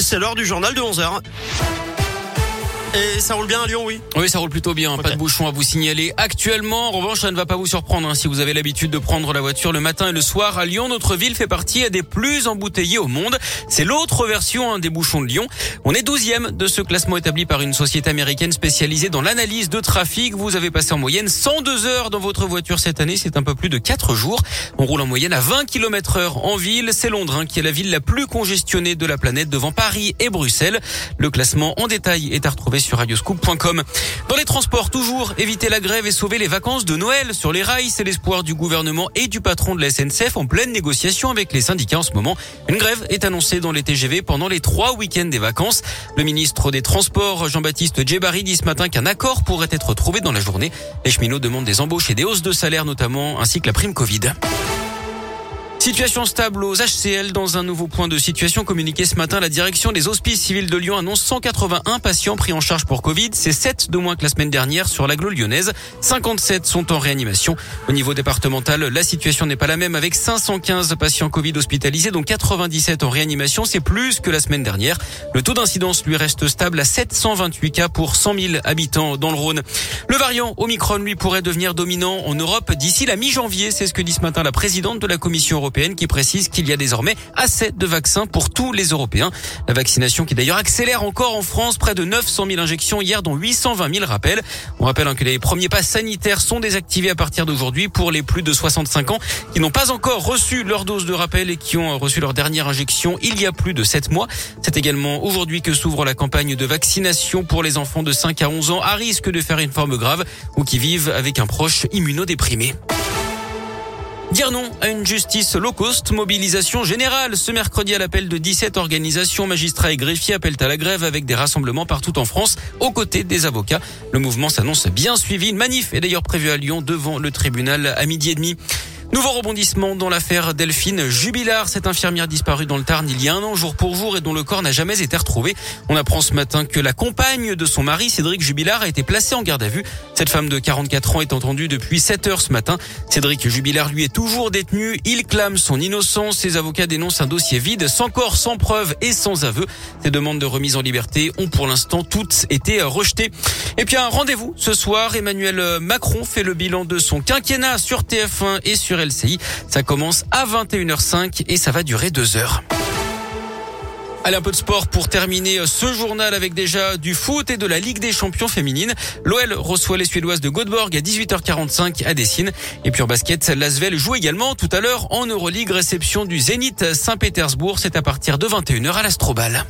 C'est l'heure du journal de 11h. Et ça roule bien à Lyon, oui Oui, ça roule plutôt bien. Pas de bouchon à vous signaler actuellement. En revanche, ça ne va pas vous surprendre hein, si vous avez l'habitude de prendre la voiture le matin et le soir à Lyon. Notre ville fait partie des plus embouteillées au monde. C'est l'autre version hein, des bouchons de Lyon. On est douzième de ce classement établi par une société américaine spécialisée dans l'analyse de trafic. Vous avez passé en moyenne 102 heures dans votre voiture cette année. C'est un peu plus de 4 jours. On roule en moyenne à 20 km heure en ville. C'est Londres hein, qui est la ville la plus congestionnée de la planète devant Paris et Bruxelles. Le classement en détail est à retrouver sur radioscoop.com. Dans les transports, toujours éviter la grève et sauver les vacances de Noël sur les rails, c'est l'espoir du gouvernement et du patron de la SNCF en pleine négociation avec les syndicats en ce moment. Une grève est annoncée dans les TGV pendant les trois week-ends des vacances. Le ministre des Transports, Jean-Baptiste Djebari, dit ce matin qu'un accord pourrait être trouvé dans la journée. Les cheminots demandent des embauches et des hausses de salaire notamment, ainsi que la prime Covid. Situation stable aux HCL dans un nouveau point de situation communiqué ce matin. La direction des hospices civils de Lyon annonce 181 patients pris en charge pour Covid. C'est 7 de moins que la semaine dernière sur l'agglo lyonnaise. 57 sont en réanimation. Au niveau départemental, la situation n'est pas la même avec 515 patients Covid hospitalisés, dont 97 en réanimation. C'est plus que la semaine dernière. Le taux d'incidence lui reste stable à 728 cas pour 100 000 habitants dans le Rhône. Le variant Omicron lui pourrait devenir dominant en Europe d'ici la mi-janvier. C'est ce que dit ce matin la présidente de la Commission européenne qui précise qu'il y a désormais assez de vaccins pour tous les Européens. La vaccination qui d'ailleurs accélère encore en France, près de 900 000 injections hier, dont 820 000 rappels. On rappelle hein, que les premiers passes sanitaires sont désactivés à partir d'aujourd'hui pour les plus de 65 ans qui n'ont pas encore reçu leur dose de rappel et qui ont reçu leur dernière injection il y a plus de 7 mois. C'est également aujourd'hui que s'ouvre la campagne de vaccination pour les enfants de 5 à 11 ans à risque de faire une forme grave ou qui vivent avec un proche immunodéprimé. Dire non à une justice low cost, mobilisation générale. Ce mercredi à l'appel de 17 organisations, magistrats et greffiers appellent à la grève avec des rassemblements partout en France aux côtés des avocats. Le mouvement s'annonce bien suivi. Une manif est d'ailleurs prévue à Lyon devant le tribunal à midi et demi. Nouveau rebondissement dans l'affaire Delphine Jubilard, cette infirmière disparue dans le Tarn il y a un an jour pour jour et dont le corps n'a jamais été retrouvé. On apprend ce matin que la compagne de son mari, Cédric Jubilard, a été placée en garde à vue. Cette femme de 44 ans est entendue depuis 7 heures ce matin. Cédric Jubilard, lui, est toujours détenu. Il clame son innocence. Ses avocats dénoncent un dossier vide, sans corps, sans preuve et sans aveu. Ces demandes de remise en liberté ont pour l'instant toutes été rejetées. Et puis un rendez-vous ce soir. Emmanuel Macron fait le bilan de son quinquennat sur TF1 et sur Ça commence à 21h05 et ça va durer deux heures. Allez, un peu de sport pour terminer ce journal avec déjà du foot et de la Ligue des champions féminines. L'OL reçoit les Suédoises de Göteborg à 18h45 à Dessine. Et puis en basket, l'Asvel joue également tout à l'heure en Euroleague réception du Zénith Saint-Pétersbourg. C'est à partir de 21h à l'Astrobal.